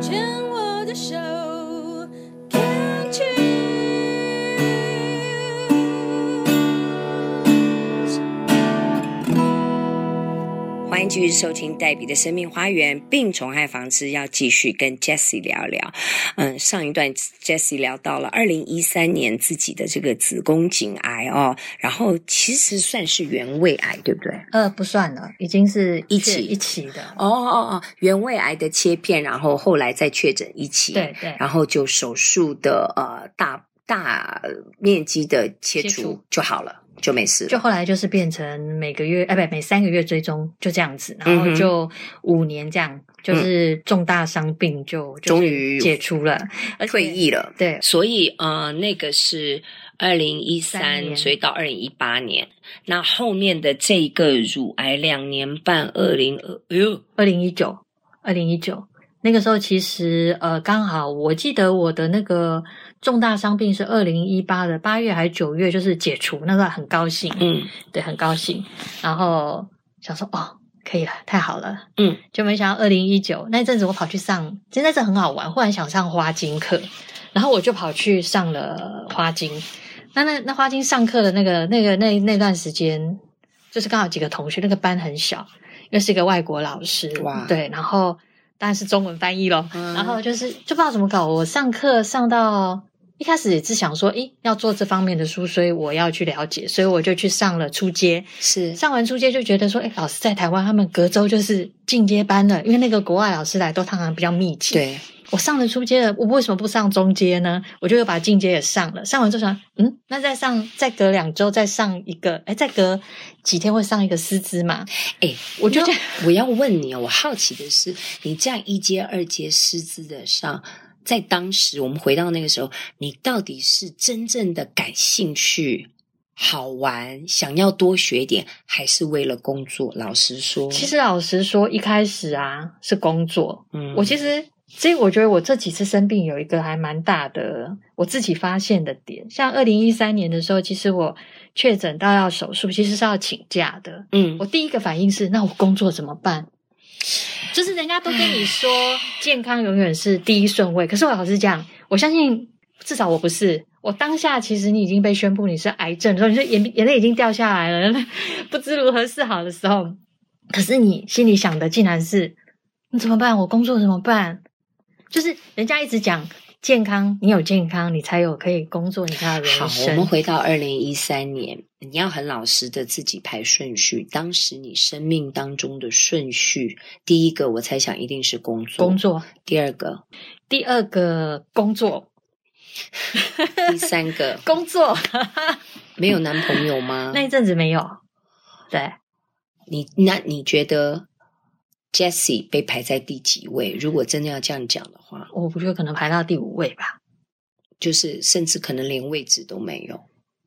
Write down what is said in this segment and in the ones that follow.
牵我的手。欢迎继续收听黛比的生命花园，病虫害防治要继续跟 Jessie 聊聊。嗯，上一段 Jessie 聊到了二零一三年自己的这个子宫颈癌哦，然后其实算是原位癌，对不对？呃，不算了，已经是一起一起的。哦哦哦，原位癌的切片，然后后来再确诊一期，对对，然后就手术的呃大大面积的切除就好了。就没事，就后来就是变成每个月，哎，不，每三个月追踪，就这样子，然后就五年这样，嗯、就是重大伤病就终于解除了，退役了。对，所以呃，那个是二零一三，所以到二零一八年，那后面的这个乳癌两年半，二零二，哎呦，二零一九，二零一九。那个时候其实呃刚好我记得我的那个重大伤病是二零一八的八月还是九月，就是解除，那个很高兴，嗯，对，很高兴。然后想说哦，可以了，太好了，嗯，就没想到二零一九那阵子我跑去上，其实那阵很好玩，忽然想上花精课，然后我就跑去上了花精。那那那花精上课的那个那个那那段时间，就是刚好几个同学，那个班很小，因为是一个外国老师，哇，对，然后。当然是中文翻译咯，嗯、然后就是就不知道怎么搞。我上课上到一开始也是想说，诶，要做这方面的书，所以我要去了解，所以我就去上了初阶。是上完初阶就觉得说，诶，老师在台湾，他们隔周就是进阶班了，因为那个国外老师来都常常比较密集。对。我上了初阶了，我为什么不上中阶呢？我就又把进阶也上了。上完之后想，嗯，那再上，再隔两周再上一个，诶，再隔几天会上一个师资嘛？诶，我就我要问你哦，我好奇的是，你这样一阶、二阶师资的上，在当时我们回到那个时候，你到底是真正的感兴趣、好玩，想要多学一点，还是为了工作？老实说，其实老实说，一开始啊是工作。嗯，我其实。所以我觉得我这几次生病有一个还蛮大的我自己发现的点，像二零一三年的时候，其实我确诊到要手术，其实是要请假的。嗯，我第一个反应是，那我工作怎么办？就是人家都跟你说健康永远是第一顺位，可是我老实讲，我相信至少我不是。我当下其实你已经被宣布你是癌症的时候，你说眼眼泪已经掉下来了，不知如何是好的时候，可是你心里想的竟然是你怎么办？我工作怎么办？就是人家一直讲健康，你有健康，你才有可以工作，你才有人生。好，我们回到二零一三年，你要很老实的自己排顺序。当时你生命当中的顺序，第一个我猜想一定是工作，工作。第二个，第二个工作，第三个 工作。没有男朋友吗？那一阵子没有。对，你那你觉得？Jessie 被排在第几位？如果真的要这样讲的话，我不觉得可能排到第五位吧。就是甚至可能连位置都没有。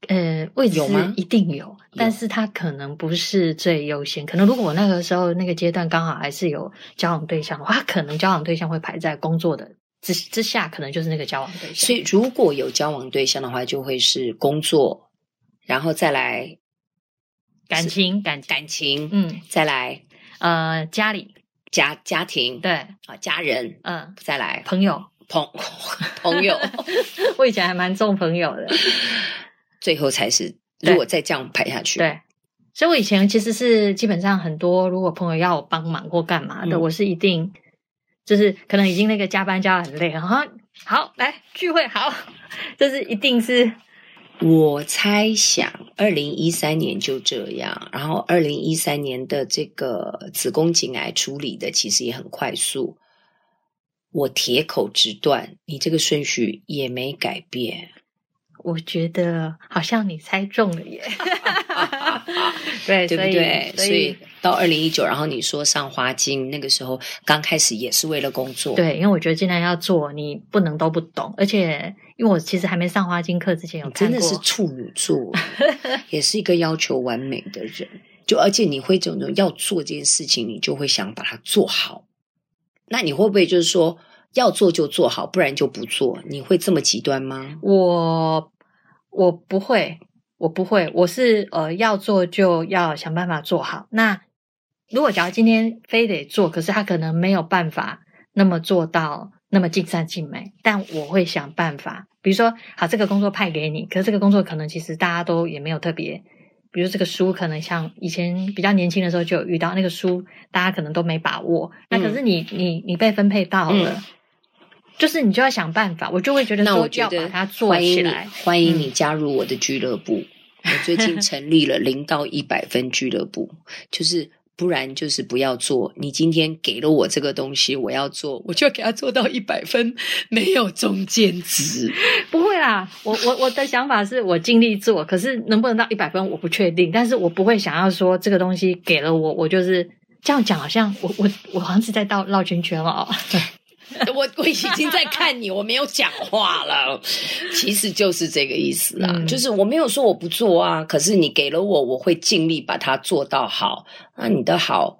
呃，位置有吗？一定有，但是他可能不是最优先。可能如果我那个时候那个阶段刚好还是有交往对象的话，可能交往对象会排在工作的之之下，可能就是那个交往对象。所以如果有交往对象的话，就会是工作，然后再来感情，感感情，嗯，再来。呃，家里家家庭。对。啊，家人。嗯，再来。朋友。朋 朋友，我以前还蛮重朋友的，最后才是如果再这样排下去，对，所以我以前其实是基本上很多如果朋友要我帮忙或干嘛的，嗯、我是一定就是可能已经那个加班加的很累，好，好来聚会好，就是一定是。我猜想，二零一三年就这样，然后二零一三年的这个子宫颈癌处理的其实也很快速。我铁口直断，你这个顺序也没改变。我觉得好像你猜中了耶，对，对不对？所以，所以到二零一九，然后你说上花精，那个时候刚开始也是为了工作。对，因为我觉得既然要做，你不能都不懂。而且，因为我其实还没上花精课之前有看过，真的是处女座，也是一个要求完美的人。就而且你会这种要做这件事情，你就会想把它做好。那你会不会就是说要做就做好，不然就不做？你会这么极端吗？我。我不会，我不会，我是呃要做就要想办法做好。那如果假如今天非得做，可是他可能没有办法那么做到那么尽善尽美，但我会想办法。比如说，好，这个工作派给你，可是这个工作可能其实大家都也没有特别。比如这个书，可能像以前比较年轻的时候就有遇到那个书，大家可能都没把握。那可是你你你被分配到了，嗯、就是你就要想办法。我就会觉得那，我就要把它做起来。欢迎你加入我的俱乐部。嗯、我最近 成立了零到一百分俱乐部，就是。不然就是不要做。你今天给了我这个东西，我要做，我就要给他做到一百分，没有中间值。不会啦，我我我的想法是我尽力做，可是能不能到一百分，我不确定。但是我不会想要说这个东西给了我，我就是这样讲，好像我我我好像是在绕绕圈圈哦。对。我 我已经在看你，我没有讲话了，其实就是这个意思啊，嗯、就是我没有说我不做啊，可是你给了我，我会尽力把它做到好。那你的好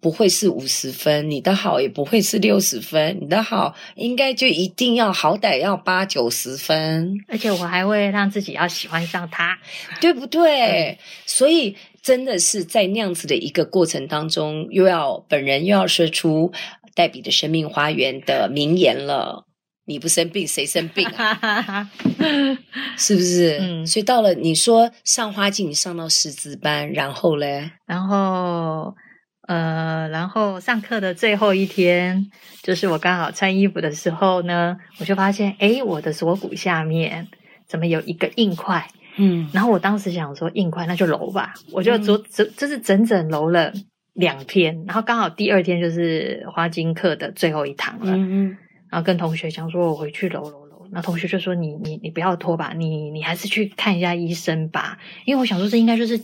不会是五十分，你的好也不会是六十分，你的好应该就一定要好歹要八九十分，而且我还会让自己要喜欢上他，对不对？嗯、所以真的是在那样子的一个过程当中，又要本人又要说出。黛比的生命花园的名言了，你不生病谁生病啊？是不是？嗯，所以到了你说上花镜，你上到师资班，然后嘞，然后呃，然后上课的最后一天，就是我刚好穿衣服的时候呢，我就发现，哎，我的锁骨下面怎么有一个硬块？嗯，然后我当时想说，硬块那就揉吧，我就整整就是整整揉了。两天，然后刚好第二天就是花精课的最后一堂了。嗯嗯，然后跟同学讲说，我回去揉揉揉。那同学就说你：“你你你不要拖吧，你你还是去看一下医生吧。”因为我想说，这应该就是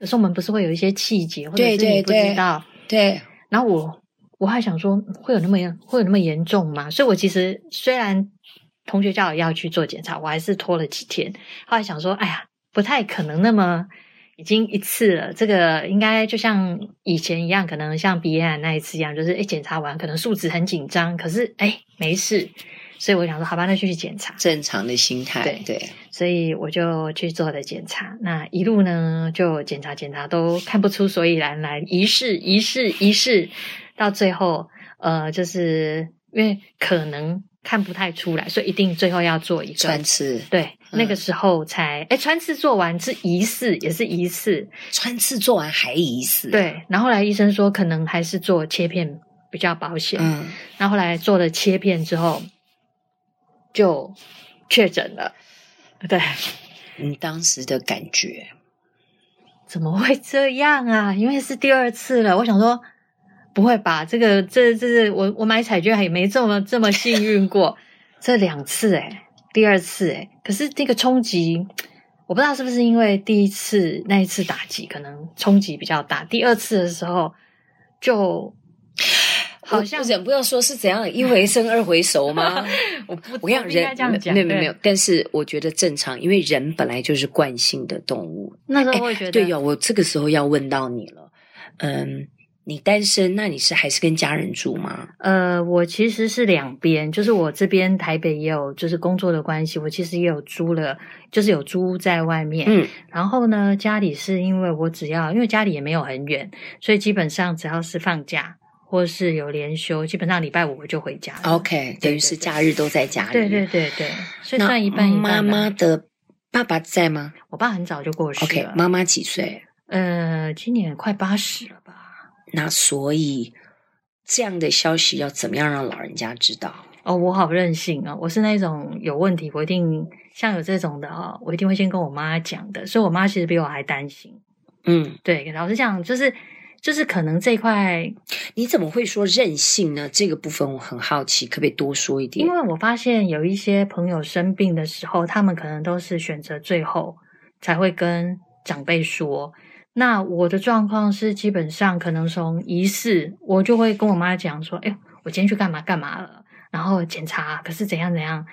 有时候我们不是会有一些气节，或者是你不知道。对，对，对。然后我我还想说，会有那么会有那么严重吗？所以我其实虽然同学叫我要去做检查，我还是拖了几天。后来想说，哎呀，不太可能那么。已经一次了，这个应该就像以前一样，可能像鼻咽癌那一次一样，就是诶检查完可能数值很紧张，可是诶没事，所以我想说好吧，那就去检查。正常的心态，对对，所以我就去做了检查。那一路呢，就检查检查都看不出所以然来，一试一试一试，到最后呃，就是因为可能看不太出来，所以一定最后要做一个穿刺，对。那个时候才哎，穿刺做完是疑似，也是疑似。穿刺做完还疑似？对。然后后来医生说，可能还是做切片比较保险。嗯。然后后来做了切片之后，就确诊了。对。你当时的感觉？怎么会这样啊？因为是第二次了。我想说，不会吧？这个这这是我我买彩券也没这么这么幸运过。这两次哎。第二次诶，可是这个冲击，我不知道是不是因为第一次那一次打击可能冲击比较大，第二次的时候就好像我忍不要说是怎样一回生二回熟吗？我不我要人这样讲，没有没有，但是我觉得正常，因为人本来就是惯性的动物。那时候会觉得，对呀，我这个时候要问到你了，嗯。你单身，那你是还是跟家人住吗？呃，我其实是两边，就是我这边台北也有，就是工作的关系，我其实也有租了，就是有租屋在外面。嗯，然后呢，家里是因为我只要，因为家里也没有很远，所以基本上只要是放假或是有连休，基本上礼拜五我就回家。OK，等于是假日都在家里。对对对对，所以算一半一半。妈妈的爸爸在吗？我爸很早就过世了。OK，妈妈几岁？呃，今年快八十了吧。那所以这样的消息要怎么样让老人家知道？哦，我好任性啊！我是那种有问题，我一定像有这种的啊，我一定会先跟我妈讲的。所以我妈其实比我还担心。嗯，对，老实讲，就是就是可能这一块，你怎么会说任性呢？这个部分我很好奇，可不可以多说一点？因为我发现有一些朋友生病的时候，他们可能都是选择最后才会跟长辈说。那我的状况是，基本上可能从仪式，我就会跟我妈讲说：“哎，我今天去干嘛干嘛了，然后检查，可是怎样怎样，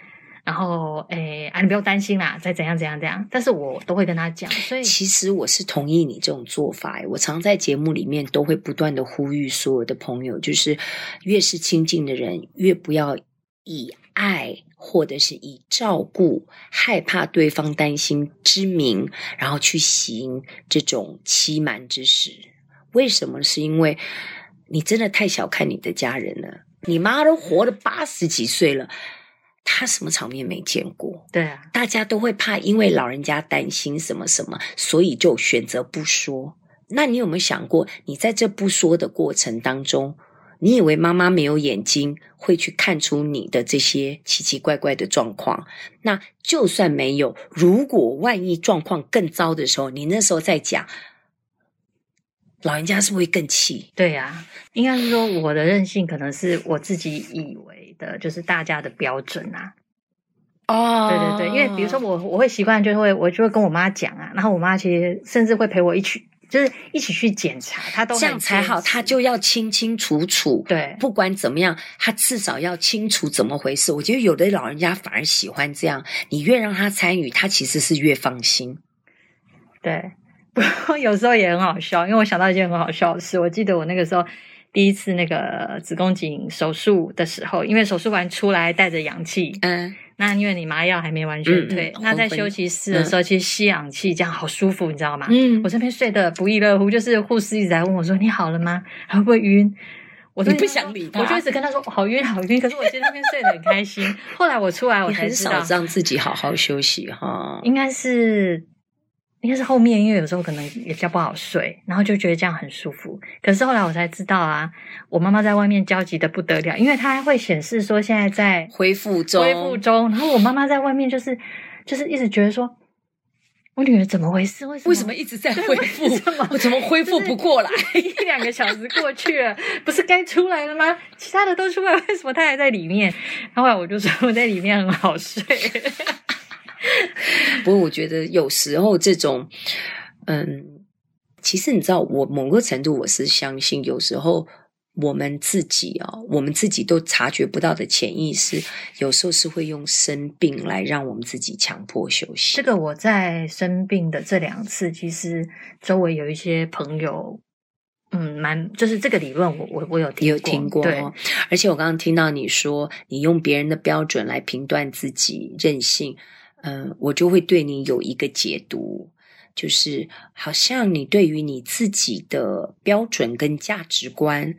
然后哎，啊，你不要担心啦，再怎样怎样怎样。”但是我都会跟他讲，所以其实我是同意你这种做法。我常在节目里面都会不断的呼吁所有的朋友，就是越是亲近的人，越不要以爱。或者是以照顾、害怕对方担心之名，然后去行这种欺瞒之事。为什么？是因为你真的太小看你的家人了。你妈都活了八十几岁了，她什么场面没见过？对啊，大家都会怕，因为老人家担心什么什么，所以就选择不说。那你有没有想过，你在这不说的过程当中，你以为妈妈没有眼睛会去看出你的这些奇奇怪怪的状况？那就算没有，如果万一状况更糟的时候，你那时候再讲，老人家是不是会更气？对呀，应该是说我的任性可能是我自己以为的，就是大家的标准啊。哦，对对对，因为比如说我我会习惯就会我就会跟我妈讲啊，然后我妈其实甚至会陪我一起。就是一起去检查，他都这样才好。他就要清清楚楚，对，不管怎么样，他至少要清楚怎么回事。我觉得有的老人家反而喜欢这样，你越让他参与，他其实是越放心。对，不过有时候也很好笑，因为我想到一件很好笑的事。我记得我那个时候第一次那个子宫颈手术的时候，因为手术完出来带着氧气，嗯。那因为你麻药还没完全退，嗯、那在休息室的时候，其实吸氧气这样好舒服，你知道吗？嗯，我这边睡得不亦乐乎，就是护士一直在问我说：“你好了吗？还会不会晕？”我都不想理他，我就一直跟他说：“好晕，好晕。”可是我其实那边睡得很开心。后来我出来，我才知道很少让自己好好休息哈，应该是。应该是后面，因为有时候可能也比较不好睡，然后就觉得这样很舒服。可是后来我才知道啊，我妈妈在外面焦急的不得了，因为她还会显示说现在在恢复中，恢复中。然后我妈妈在外面就是就是一直觉得说，我女儿怎么回事？为什么？为什么一直在恢复？我怎么恢复不过来？一两个小时过去了，不是该出来了吗？其他的都出来，为什么她还在里面？后来我就说我在里面很好睡。不过，我觉得有时候这种，嗯，其实你知道，我某个程度我是相信，有时候我们自己啊、哦，我们自己都察觉不到的潜意识，有时候是会用生病来让我们自己强迫休息。这个我在生病的这两次，其实周围有一些朋友，嗯，蛮就是这个理论我，我我我有听过有听过，对，而且我刚刚听到你说，你用别人的标准来评断自己任性。嗯，我就会对你有一个解读，就是好像你对于你自己的标准跟价值观，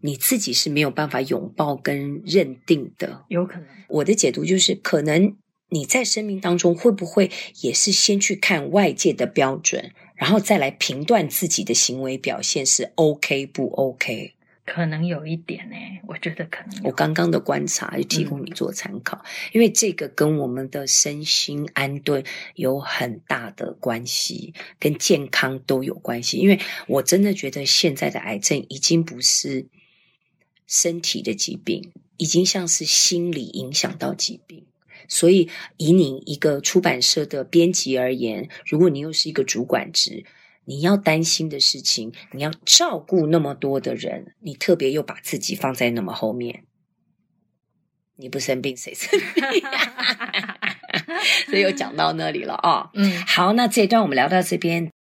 你自己是没有办法拥抱跟认定的。有可能，我的解读就是，可能你在生命当中会不会也是先去看外界的标准，然后再来评断自己的行为表现是 OK 不 OK？可能有一点呢，我觉得可能。我刚刚的观察就提供你做参考，嗯，因为这个跟我们的身心安顿有很大的关系，跟健康都有关系。因为我真的觉得现在的癌症已经不是身体的疾病，已经像是心理影响到疾病。所以，以你一个出版社的编辑而言，如果你又是一个主管职。你要担心的事情，你要照顾那么多的人，你特别又把自己放在那么后面，你不生病谁生病？所以又讲到那里了啊、哦。嗯，好，那这一段我们聊到这边。